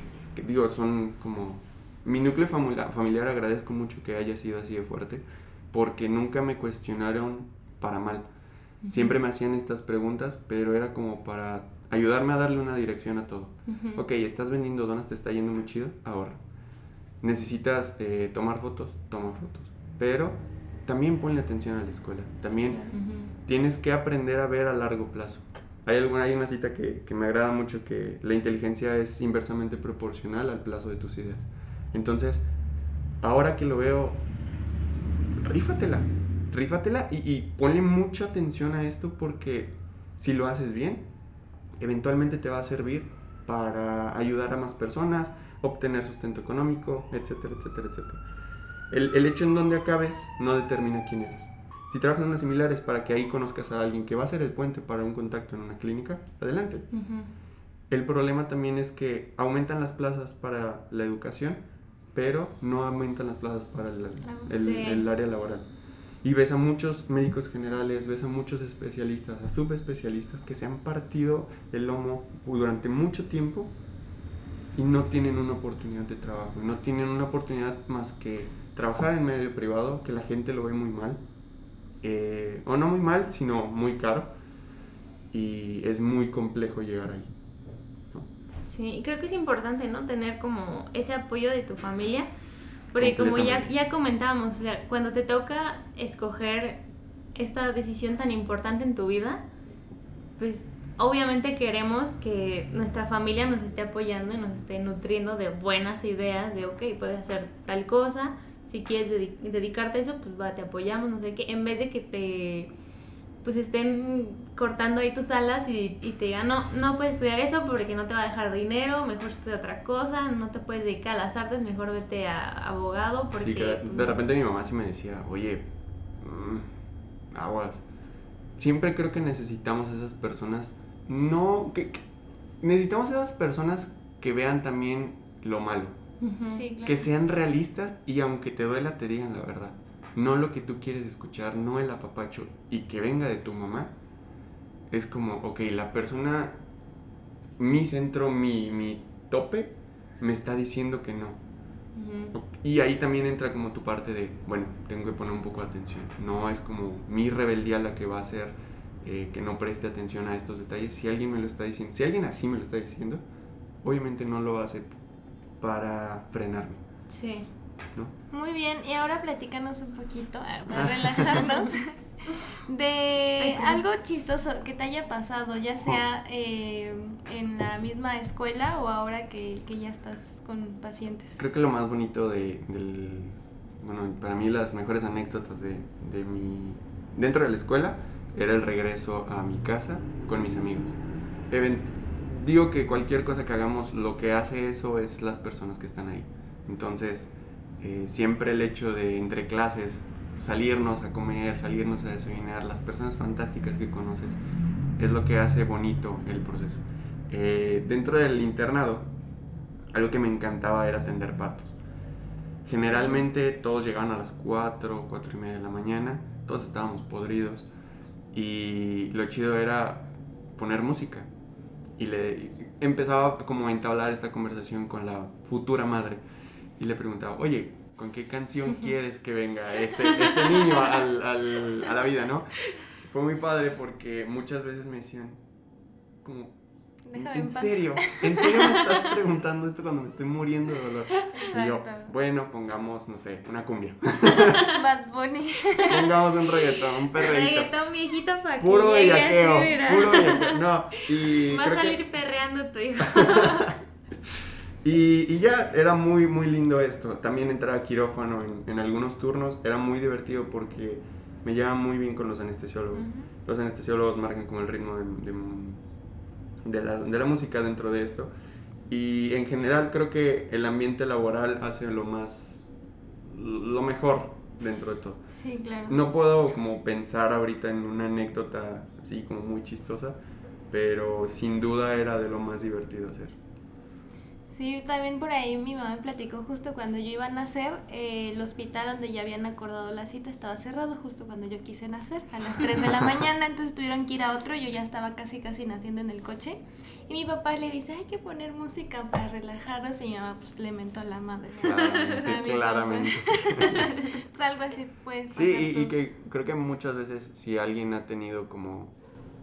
digo, son como... Mi núcleo familiar agradezco mucho que haya sido así de fuerte porque nunca me cuestionaron para mal. Siempre me hacían estas preguntas, pero era como para ayudarme a darle una dirección a todo. Ujú. Ok, estás vendiendo donas, te está yendo muy chido, ahorra. Necesitas eh, tomar fotos, toma fotos. Pero también ponle atención a la escuela. También claro. Ujú. tienes que aprender a ver a largo plazo. Hay, alguna, hay una cita que, que me agrada mucho que la inteligencia es inversamente proporcional al plazo de tus ideas. Entonces, ahora que lo veo, rífatela, rífatela y, y ponle mucha atención a esto porque si lo haces bien, eventualmente te va a servir para ayudar a más personas, obtener sustento económico, etcétera, etcétera, etcétera. El, el hecho en donde acabes no determina quién eres. Si trabajas en unas similares para que ahí conozcas a alguien que va a ser el puente para un contacto en una clínica, adelante. El problema también es que aumentan las plazas para la educación, pero no aumentan las plazas para el, el- Sí. el área laboral. Y ves a muchos médicos generales, ves a muchos especialistas, a subespecialistas que se han partido el lomo durante mucho tiempo y no tienen una oportunidad de trabajo. No tienen una oportunidad más que trabajar en medio privado, que la gente lo ve muy mal. eh, o no muy mal, sino muy caro. Y es muy complejo llegar ahí. ¿no? Sí, y creo que es importante, ¿no? Tener como ese apoyo de tu familia. Porque como ya, ya comentábamos, o sea, cuando te toca escoger esta decisión tan importante en tu vida, pues obviamente queremos que nuestra familia nos esté apoyando y nos esté nutriendo de buenas ideas, de, ok, puedes hacer tal cosa, si quieres dedi- dedicarte a eso, pues va, te apoyamos, no sé qué, en vez de que te pues estén cortando ahí tus alas y, y, te digan, no, no puedes estudiar eso porque no te va a dejar dinero, mejor estudia otra cosa, no te puedes dedicar a las artes, mejor vete a abogado porque... Sí, de pues, repente mi mamá sí me decía, oye, mm, aguas. Siempre creo que necesitamos esas personas, no, que, necesitamos esas personas que vean también lo malo. Que sean realistas y aunque te duela te digan la verdad no lo que tú quieres escuchar, no el apapacho, y que venga de tu mamá, es como, ok, la persona, mi centro, mi, mi tope, me está diciendo que no. Y ahí también entra como tu parte de, bueno, tengo que poner un poco de atención. No es como mi rebeldía la que va a hacer eh, que no preste atención a estos detalles. Si alguien me lo está diciendo, si alguien así me lo está diciendo, obviamente no lo hace para frenarme. Sí. Muy bien, y ahora platícanos un poquito, ah, para relajarnos, de algo chistoso que te haya pasado, ya sea eh, en la misma escuela o ahora que, ya estás con pacientes. Creo que lo más bonito de, del, bueno, para mí las mejores anécdotas de, de mi, dentro de la escuela era el regreso a mi casa con mis amigos. digo que cualquier cosa que hagamos, lo que hace eso es las personas que están ahí. Entonces, eh, siempre el hecho de entre clases salirnos a comer, salirnos a desayunar, las personas fantásticas que conoces, es lo que hace bonito el proceso. Eh, dentro del internado, algo que me encantaba era atender partos. Generalmente todos llegaban a las 4, 4 y media de la mañana, todos estábamos podridos y lo chido era poner música. Y le empezaba como a entablar esta conversación con la futura madre y le preguntaba, oye, ¿con qué canción quieres que venga este, este niño al, al, a la vida, no? Fue muy padre porque muchas veces me decían, como, ¿en, serio? ¿En serio me estás preguntando esto cuando me estoy muriendo de dolor? Y yo, bueno, pongamos, no sé, una cumbia. Bad Bunny. Pongamos un reggaetón, un perreíto. Reggaetón viejito para que Puro bellaqueo, puro bellaqueo. No, y Va a salir perreando tu hijo. Y, ya era muy, muy lindo esto. También entrar a quirófano en, algunos turnos era muy divertido porque me llevaba muy bien con los anestesiólogos. Los anestesiólogos marcan como el ritmo de, la, de, la, música dentro de esto. Y en general creo que el ambiente laboral hace lo más, lo mejor dentro de todo. Sí, claro. No puedo como pensar ahorita en una anécdota así como muy chistosa, pero sin duda era de lo más divertido hacer. Sí, también por ahí mi mamá me platicó justo cuando yo iba a nacer, eh, el hospital donde ya habían acordado la cita estaba cerrado justo cuando yo quise nacer, a las 3 de la mañana, entonces tuvieron que ir a otro, yo ya estaba casi casi naciendo en el coche y mi papá le dice, hay que poner música para relajarnos y mi mamá pues le mentó a la madre. Claramente, claramente. algo así pues Sí, y, y que creo que muchas veces si alguien ha tenido como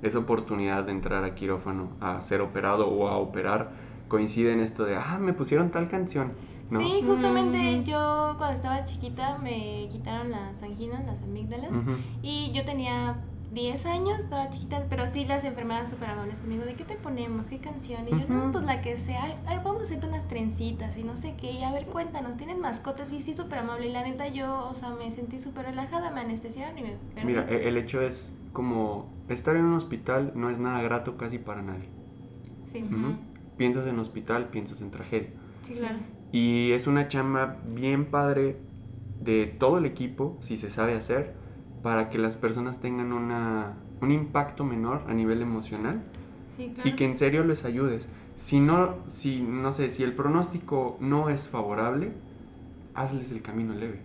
esa oportunidad de entrar a quirófano a ser operado o a operar, coincide en esto de, ah, me pusieron tal canción. Sí, justamente mm. yo cuando estaba chiquita me quitaron las anginas, las amígdalas, y yo tenía 10 años, estaba chiquita, pero sí las enfermeras súper amables conmigo, ¿de qué te ponemos? ¿Qué canción? Y yo, no, pues la que sea, ay, vamos a hacerte unas trencitas y no sé qué, y a ver, cuéntanos, ¿tienes mascotas? Y sí, súper amable, y la neta yo, o sea, me sentí súper relajada, me anestesiaron y me... Mira, e, el hecho es como, estar en un hospital no es nada grato casi para nadie. Sí piensas en hospital, piensas en tragedia. Sí, claro. Y es una chamba bien padre de todo el equipo, si se sabe hacer, para que las personas tengan una, un impacto menor a nivel emocional sí, claro. y que en serio les ayudes. Si no, si, no sé, si el pronóstico no es favorable, hazles el camino leve.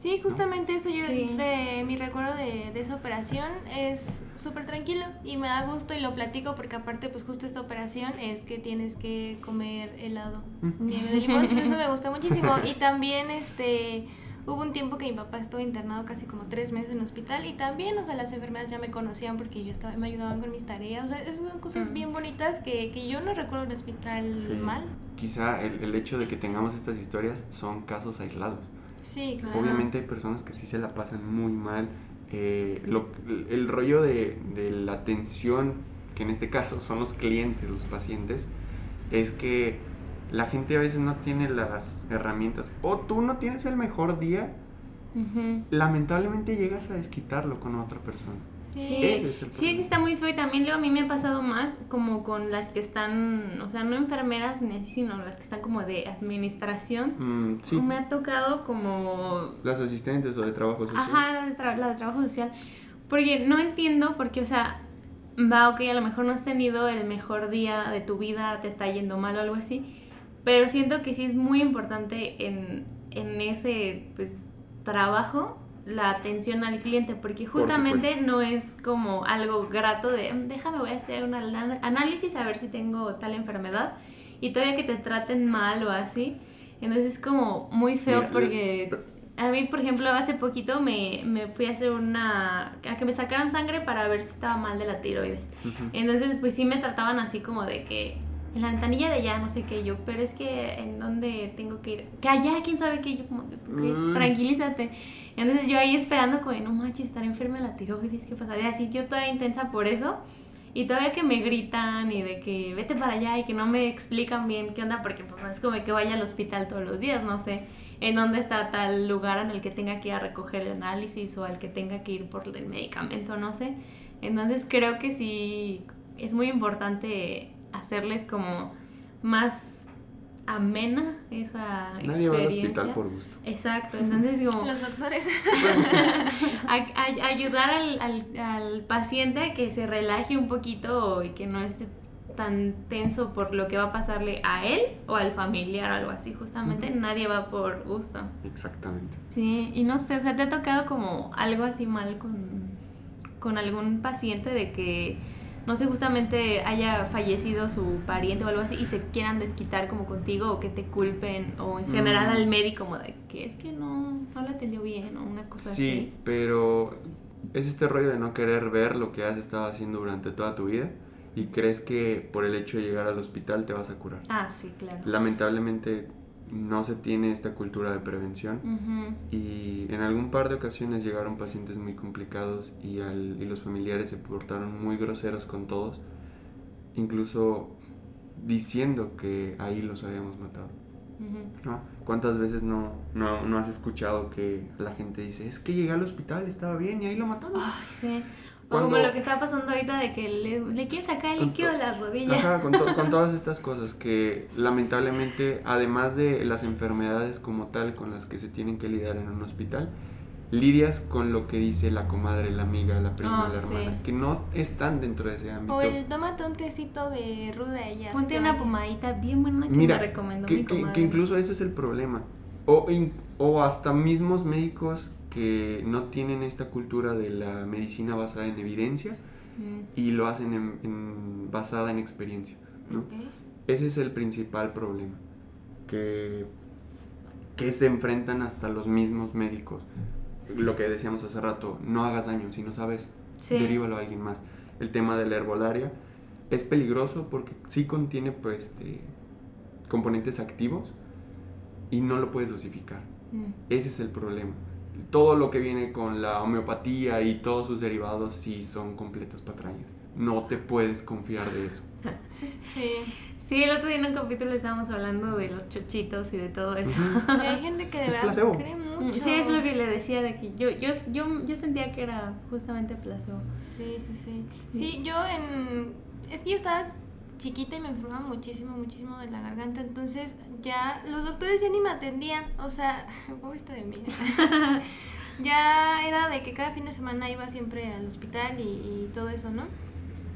Sí, justamente eso yo, de, mi recuerdo de, de esa operación es súper tranquilo y me da gusto y lo platico porque aparte pues justo esta operación es que tienes que comer helado, nieve de limón, entonces eso me gusta muchísimo. Y también este... Hubo un tiempo que mi papá estuvo internado casi como tres meses en el hospital y también, o sea, las enfermeras ya me conocían porque yo estaba, me ayudaban con mis tareas, o sea, esas son cosas bien bonitas que, que, yo no recuerdo un hospital mal. Quizá el, el hecho de que tengamos estas historias son casos aislados Sí, claro. Obviamente hay personas que sí se la pasan muy mal. Eh, el rollo de, la atención, que en este caso son los clientes, los pacientes, es que la gente a veces no tiene las herramientas. O tú no tienes el mejor día, lamentablemente llegas a desquitarlo con otra persona. Sí, Ese es el sí, está muy feo y también luego a mí me ha pasado más como con las que están, o sea, no enfermeras ni así, sino las que están como de administración. Mm, sí, Me ha tocado como las asistentes o de trabajo social. Ajá, la de, tra- la de trabajo social. Porque no entiendo, porque, o sea, va, ok, a lo mejor no has tenido el mejor día de tu vida, te está yendo mal o algo así, pero siento que sí es muy importante en, en ese, pues, trabajo la atención al cliente, porque Por justamente no es como algo grato de, "Mm, déjame, voy a hacer un análisis a ver si tengo tal enfermedad, y todavía que te traten mal o así, entonces es como muy feo Mira, porque... A mí, por ejemplo, hace poquito me, me fui a hacer una... a que me sacaran sangre para ver si estaba mal de la tiroides. Entonces, pues sí me trataban así como de que en la ventanilla de allá, no sé qué, yo, pero es que en dónde tengo que ir. Que allá, quién sabe qué, yo como, Mm. tranquilízate. Entonces yo ahí esperando como, no manches, estar enferma de la tiroides, ¿qué pasaría? Así yo toda intensa por eso. Y todavía que me gritan y de que vete para allá y que no me explican bien qué onda, porque pues es como que vaya al hospital todos los días, no sé en dónde está tal lugar en el que tenga que ir a recoger el análisis o al que tenga que ir por el medicamento, no sé. Entonces creo que sí es muy importante hacerles como más amena esa Nadie va al experiencia. hospital por gusto. Exacto, entonces como Los doctores. a- a- ayudar al, al- al paciente a que se relaje un poquito y que no esté tan tenso por lo que va a pasarle a él o al familiar o algo así. Justamente nadie va por gusto. Exactamente. Sí, y no sé, o sea, ¿te ha tocado como algo así mal con, con algún paciente de que, no sé, justamente haya fallecido su pariente o algo así y se quieran desquitar como contigo o que te culpen o en general Mm. al médico como de que es que no, no lo atendió bien o una cosa Sí, así? pero es este rollo de no querer ver lo que has estado haciendo durante toda tu vida y crees que por el hecho de llegar al hospital te vas a curar. Ah, sí, claro. Lamentablemente no se tiene esta cultura de prevención y en algún par de ocasiones llegaron pacientes muy complicados y, al- y los familiares se portaron muy groseros con todos, incluso diciendo que ahí los habíamos matado. ¿no? ¿Cuántas veces no, no, no has escuchado que la gente dice, es que llegué al hospital, estaba bien y ahí lo mataron? Ay, sí. O Cuando- como lo que está pasando ahorita de que le, le quieren sacar el Con líquido de las rodillas. Ajá, con, to- con todas estas cosas que lamentablemente, además de las enfermedades como tal con las que se tienen que lidiar en un hospital, lidias con lo que dice la comadre, la amiga, la prima, Ah, la sí. hermana, que no están dentro de ese ámbito. O el tómate un tecito de ruda allá. Ponte una pomadita bien buena que Mira, me recomendó que, mi que- comadre. que incluso ese es el problema. O, in- o hasta mismos médicos que no tienen esta cultura de la medicina basada en evidencia Mm. y lo hacen en- en- basada en experiencia. Ese es el principal problema. Que, que se enfrentan hasta los mismos médicos. Lo que decíamos hace rato, no hagas daño, si no sabes, Sí. derívalo a alguien más. El tema de la herbolaria es peligroso porque sí contiene pues, este, componentes activos y no lo puedes dosificar. Mm. Ese es el problema. Todo lo que viene con la homeopatía y todos sus derivados sí son completas patrañas. No te puedes confiar de eso. Sí. Sí, el otro día en un capítulo estábamos hablando de los chochitos y de todo eso. Hay gente que de Es verdad placebo. cree mucho. Sí, es lo que le decía de que yo, yo, yo, yo sentía que era justamente placebo. Sí, sí, sí. Sí, yo en... Es que yo estaba chiquita y me enfermaba muchísimo, muchísimo de la garganta. Entonces ya los doctores ya ni me atendían. O sea, pobrecita de mí. ya era de que cada fin de semana iba siempre al hospital y, y todo eso, ¿no?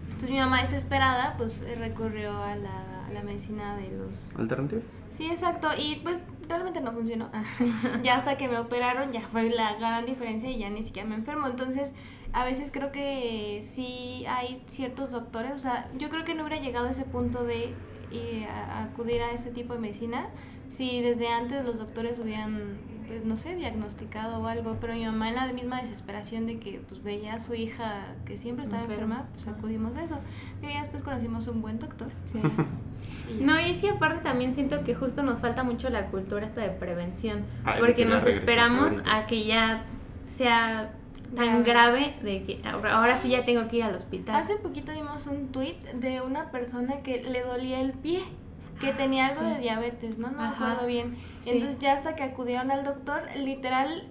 Entonces mi mamá desesperada pues recurrió a la, a la medicina de los ¿Alternativa? Sí, exacto. Y pues realmente no funcionó. ya hasta que me operaron ya fue la gran diferencia y ya ni siquiera me enfermo. Entonces, a veces creo que sí hay ciertos doctores, o sea, yo creo que no hubiera llegado a ese punto de eh, a- a acudir a ese tipo de medicina si desde antes los doctores hubieran, pues no sé, diagnosticado o algo. Pero mi mamá en la misma desesperación de que pues veía a su hija que siempre estaba Enferma. enferma, pues acudimos de eso. Y ya después conocimos un buen doctor. Sí. y. No, y sí, aparte también siento que justo nos falta mucho la cultura esta de prevención. Ah, porque nos esperamos a que ya sea tan grave de que ahora, sí ya tengo que ir al hospital. Hace poquito vimos un tweet de una persona que le dolía el pie, que tenía algo Sí. de diabetes, ¿no? No me Ajá. acuerdo bien. Sí. Entonces ya hasta que acudieron al doctor, literal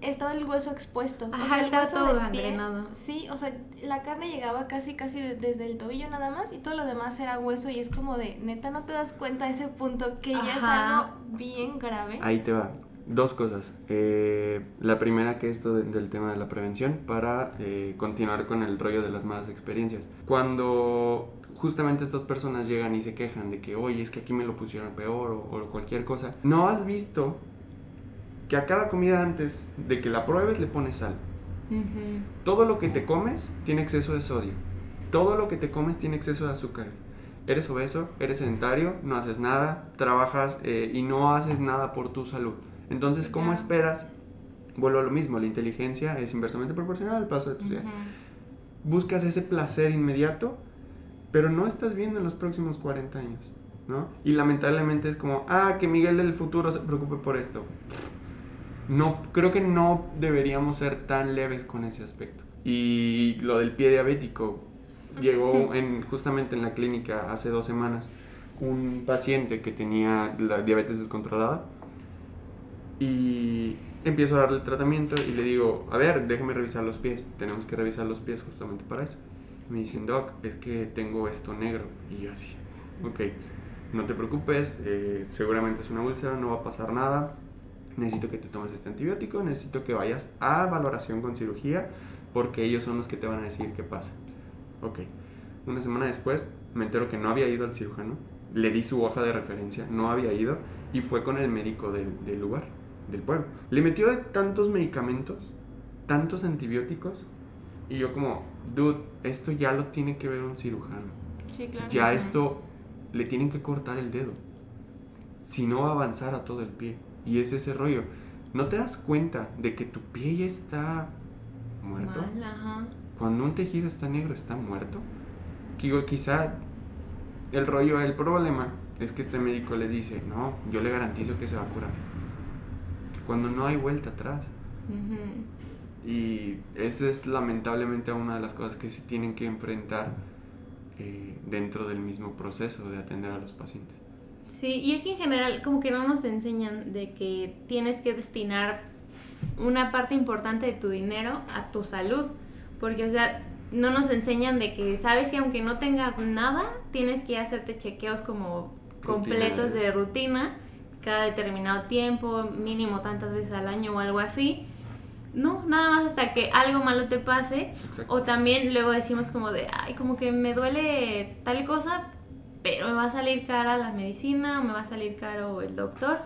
estaba el hueso expuesto. Ajá, o sea, el estaba hueso todo del pie. Sí, o sea, la carne llegaba casi, casi de- desde el tobillo nada más y todo lo demás era hueso y es como de, neta, no te das cuenta de ese punto que ya es Ajá. algo bien grave. Ahí te va. Dos cosas. Eh, la primera que esto de- del tema de la prevención para eh, continuar con el rollo de las malas experiencias. Cuando justamente estas personas llegan y se quejan de que, oye, es que aquí me lo pusieron peor o, o cualquier cosa, ¿no has visto que a cada comida antes de que la pruebes le pones sal? Ujú. Todo lo que te comes tiene exceso de sodio. Todo lo que te comes tiene exceso de azúcares. Eres obeso, eres sedentario, no haces nada, trabajas eh, y no haces nada por tu salud. Entonces, ¿cómo esperas? Vuelvo a lo mismo, la inteligencia es inversamente proporcional al paso de días. Ujú. Buscas ese placer inmediato, pero no estás viendo en los próximos 40 años, ¿no? Y lamentablemente es como, ah, que Miguel del futuro se preocupe por esto. No, creo que no deberíamos ser tan leves con ese aspecto. Y lo del pie diabético, llegó en, justamente en la clínica hace dos semanas un paciente que tenía la diabetes descontrolada y empiezo a darle el tratamiento y le digo, a ver, déjeme revisar los pies, tenemos que revisar los pies justamente para eso. Me dicen, doc, es que tengo esto negro. Y yo así, ok, no te preocupes, eh, seguramente es una úlcera, no va a pasar nada. Necesito que te tomes este antibiótico, necesito que vayas a valoración con cirugía, porque ellos son los que te van a decir qué pasa. Ok, una semana después me entero que no había ido al cirujano, le di su hoja de referencia, no había ido, y fue con el médico del, del lugar, del pueblo. Le metió de tantos medicamentos, tantos antibióticos, y yo como, dude, esto ya lo tiene que ver un cirujano. Sí, claro. Ya esto le tienen que cortar el dedo. Si no va a avanzar a todo el pie. Y es ese rollo. ¿No te das cuenta de que tu pie ya está muerto? Mal, ajá. Cuando un tejido está negro, está muerto. Digo, quizá el rollo, el problema es que este médico les dice, no, yo le garantizo que se va a curar. Cuando no hay vuelta atrás. Y eso es lamentablemente una de las cosas que se tienen que enfrentar eh, dentro del mismo proceso de atender a los pacientes. Sí, y es que en general como que no nos enseñan de que tienes que destinar una parte importante de tu dinero a tu salud, porque o sea, no nos enseñan de que sabes que aunque no tengas nada, tienes que hacerte chequeos como completos de rutina cada determinado tiempo, mínimo tantas veces al año o algo así. No, nada más hasta que algo malo te pase Exacto. o también luego decimos como de, ay, como que me duele tal cosa, pero me va a salir cara la medicina o me va a salir caro el doctor.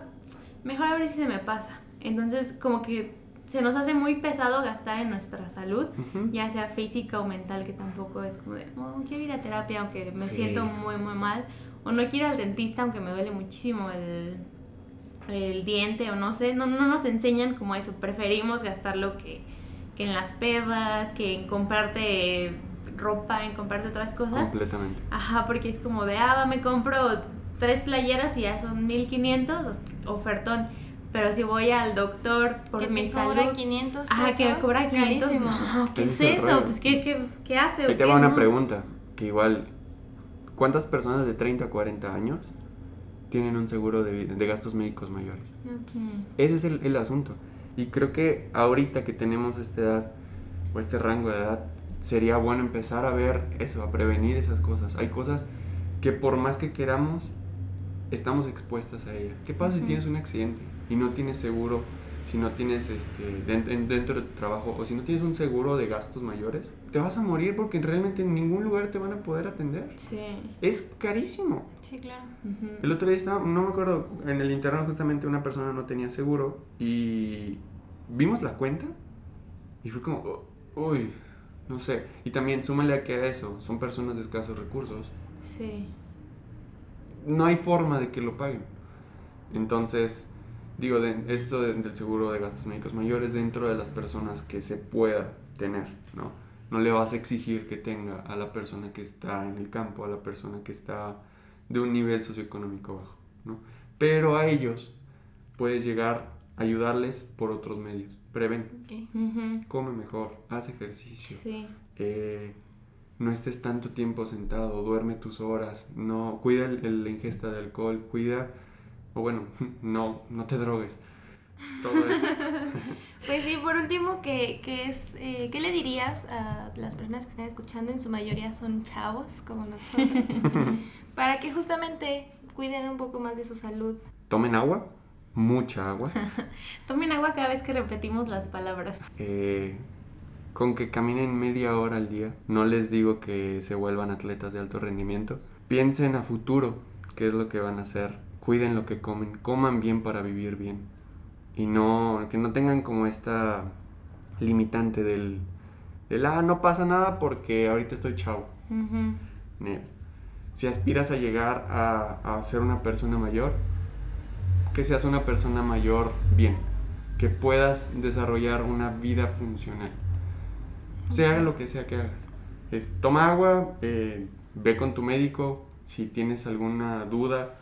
Mejor a ver si se me pasa. Entonces, como que se nos hace muy pesado gastar en nuestra salud, ya sea física o mental, que tampoco es como de, no, quiero ir a terapia aunque me Sí. siento muy, muy mal, o no quiero ir al dentista aunque me duele muchísimo el, el diente, o no sé, no, no nos enseñan como eso, preferimos gastarlo que, que en las pedas, que en comprarte ropa, en comprarte otras cosas. Completamente. Ajá, porque es como de, ah, va, me compro tres playeras y ya son 1500, ofertón. Pero si voy al doctor por que mi te cobra salud, 500 ajá, que me pesos, cobra 500, carísimo. no, ¿qué es eso? Pues, ¿qué, qué, qué hace? Ahí te va una no? pregunta, que igual, ¿cuántas personas de 30 a 40 años tienen un seguro de, de gastos médicos mayores? Ujú. Ese es el, el asunto. Y creo que ahorita que tenemos esta edad, o este rango de edad, sería bueno empezar a ver eso, a prevenir esas cosas. Hay cosas que por más que queramos, estamos expuestas a ella. ¿Qué pasa si Ujú. tienes un accidente y no tienes seguro? Si no tienes este, den- en- dentro de tu trabajo o si no tienes un seguro de gastos mayores, te vas a morir porque realmente en ningún lugar te van a poder atender. Sí. Es carísimo. Sí, claro. Ujú. El otro día estaba, no me acuerdo, en el internet justamente una persona no tenía seguro y vimos la cuenta y fue como, "Oh, uy, no sé. Y también súmale a que a eso, son personas de escasos recursos. Sí. No hay forma de que lo paguen. Entonces, digo, de, esto de- del seguro de gastos médicos mayores dentro de las personas que se pueda tener, ¿no? No le vas a exigir que tenga a la persona que está en el campo, a la persona que está de un nivel socioeconómico bajo, ¿no? Pero a ellos puedes llegar a ayudarles por otros medios. Preven, Ok. Ujú. come mejor, haz ejercicio, Sí. eh, no estés tanto tiempo sentado, duerme tus horas, no, cuida el- el- la ingesta de alcohol, cuida, o bueno, no, no te drogues. Todo eso. Pues sí, por último, ¿qué, qué es, eh, ¿qué le dirías a las personas que están escuchando? En su mayoría son chavos, como nosotros, para que justamente cuiden un poco más de su salud. Tomen agua, mucha agua. Tomen agua cada vez que repetimos las palabras. Eh, con que caminen media hora al día. No les digo que se vuelvan atletas de alto rendimiento. Piensen a futuro qué es lo que van a hacer. Cuiden lo que comen. Coman bien para vivir bien. Y no, que no tengan como esta limitante del, del ah, no pasa nada porque ahorita estoy chavo. Nel. Si aspiras a llegar a, a ser una persona mayor, que seas una persona mayor bien, que puedas desarrollar una vida funcional. Sea lo que sea que hagas. Es, toma agua, eh, ve con tu médico, si tienes alguna duda,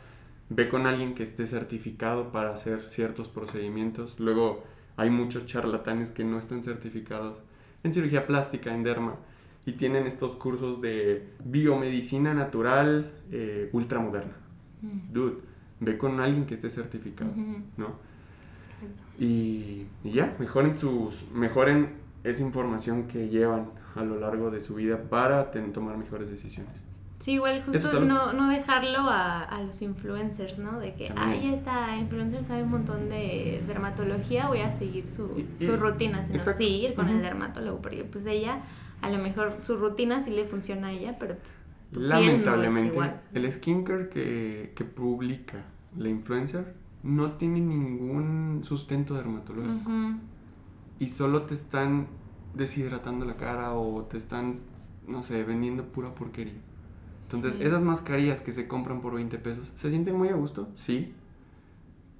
ve con alguien que esté certificado para hacer ciertos procedimientos. Luego hay muchos charlatanes que no están certificados en cirugía plástica, en derma, y tienen estos cursos de biomedicina natural eh, ultramoderna. Mm. Dude, ve con alguien que esté certificado. ¿no? Y, y ya, mejoren sus, mejoren esa información que llevan a lo largo de su vida para ten- tomar mejores decisiones. Sí, igual justo no, no dejarlo a, a los influencers, ¿no? De que, También. ay, esta influencer sabe un montón de dermatología, voy a seguir su, Y- su rutina, sino exacto. sí ir con el dermatólogo, porque pues ella, a lo mejor su rutina sí le funciona a ella, pero pues tu piel no es Lamentablemente, igual. el skincare que, que publica la influencer no tiene ningún sustento dermatológico y solo te están deshidratando la cara o te están, no sé, vendiendo pura porquería. Entonces, Sí. esas mascarillas que se compran por 20 pesos, ¿se sienten muy a gusto? Sí,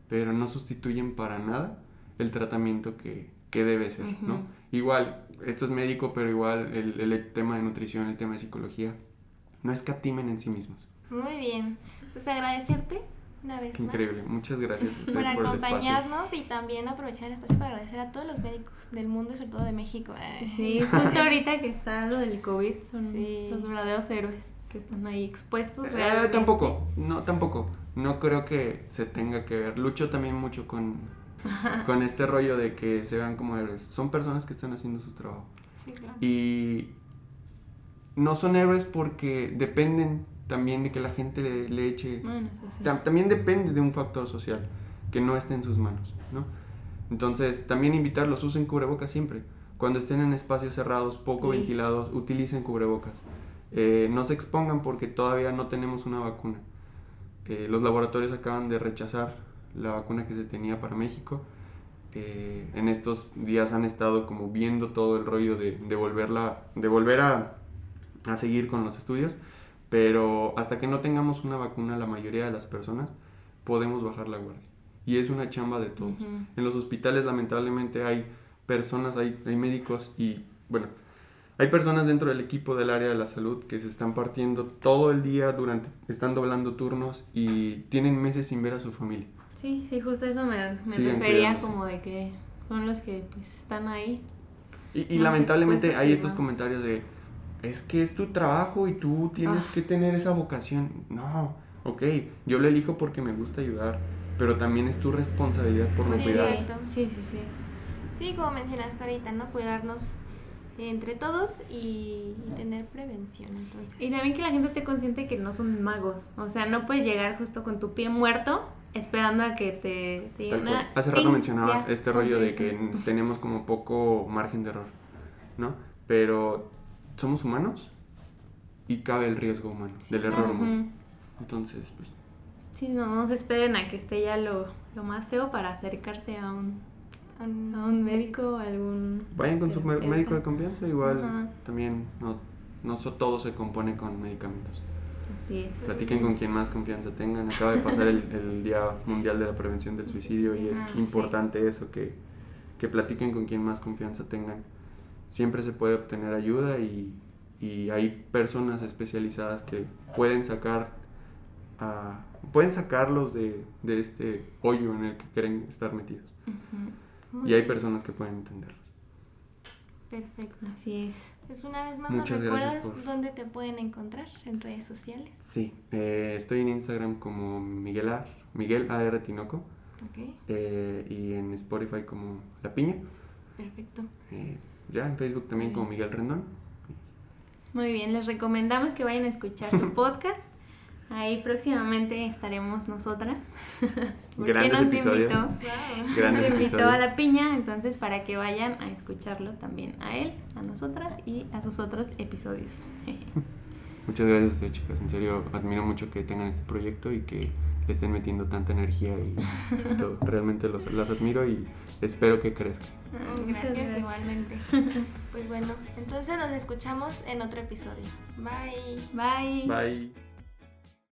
pero no sustituyen para nada el tratamiento que, que debe ser, ¿no? Igual, esto es médico, pero igual el, el tema de nutrición, el tema de psicología, no escatimen en sí mismos. Muy bien. Pues agradecerte una vez Qué más. increíble. Muchas gracias a ustedes por por el espacio. acompañarnos y también aprovechar el espacio para agradecer a todos los médicos del mundo y sobre todo de México. Ay. Sí, justo ahorita que está lo del COVID, son Sí. los verdaderos héroes que están ahí expuestos. Eh, tampoco, no, tampoco. No creo que se tenga que ver. Lucho también mucho con, con este rollo de que se vean como héroes. Son personas que están haciendo su trabajo. Sí, claro. Y no son héroes porque dependen también de que la gente le, le eche... Bueno, eso sí. Tam- también depende de un factor social que no esté en sus manos, ¿no? Entonces, también invitarlos, usen cubrebocas siempre. Cuando estén en espacios cerrados, poco Sí. ventilados, utilicen cubrebocas. Eh, no se expongan porque todavía no tenemos una vacuna. Eh, los laboratorios acaban de rechazar la vacuna que se tenía para México. Eh, en estos días han estado como viendo todo el rollo de, de volverla, de volver a, a seguir con los estudios, pero hasta que no tengamos una vacuna la mayoría de las personas podemos bajar la guardia. Y es una chamba de todos. En los hospitales lamentablemente hay personas, hay, hay médicos y bueno, hay personas dentro del equipo del área de la salud que se están partiendo todo el día durante, están doblando turnos y tienen meses sin ver a su familia. Sí, sí, justo eso me, me Sigan refería como de que son los que pues están ahí. Y, y lamentablemente hay estos más- comentarios de, es que es tu trabajo y tú tienes Ah. que tener esa vocación. No, ok, yo lo elijo porque me gusta ayudar, pero también es tu responsabilidad por no Sí. Sí, sí, sí. Sí, como mencionaste ahorita, ¿no? Cuidarnos entre todos y, y tener prevención, entonces. Y también que la gente esté consciente que no son magos. O sea, no puedes llegar justo con tu pie muerto esperando a que te, te Tal. "Ah, Hace rato mencionabas ya, este rollo de que eso". n- tenemos como poco margen de error, ¿no? Pero somos humanos y cabe el riesgo humano, Sí, del error humano. Entonces, pues, Sí, no, no se esperen a que esté ya lo, lo más feo para acercarse a un, A un- a un médico, a algún... vayan con su médico de confianza, igual Ajá. también no, no so- todo se compone con medicamentos. Así es. Platiquen con quien más confianza tengan. Acaba de pasar el, el Día Mundial de la Prevención del Suicidio y es Ah, sí. importante eso, que, que platiquen con quien más confianza tengan. Siempre se puede obtener ayuda y, y hay personas especializadas que pueden sacar a- pueden sacarlos de, de este hoyo en el que quieren estar metidos. Ujú. Muy Y hay bien. personas que pueden entenderlos. Perfecto. Así es. Pues una vez más, Muchas ¿nos gracias recuerdas por- dónde te pueden encontrar en redes sociales? Sí, eh, estoy en Instagram como Miguel Ar, Miguel AR Tinoco. Ok. eh, y en Spotify como La Piña. Perfecto. Eh, ya en Facebook también como Miguel Rendón. Muy bien, les recomendamos que vayan a escuchar su podcast. Ahí próximamente estaremos nosotras. Porque Grandes nos episodios. invitó, Wow. Grandes nos invitó episodios. a la piña, entonces para que vayan a escucharlo también a él, a nosotras y a sus otros episodios. Muchas gracias a ustedes, chicas. En serio, admiro mucho que tengan este proyecto y que le estén metiendo tanta energía y todo. Realmente los, las admiro y espero que crezcan. Muchas Gracias, igualmente. Pues bueno, entonces nos escuchamos en otro episodio. Bye. Bye. Bye.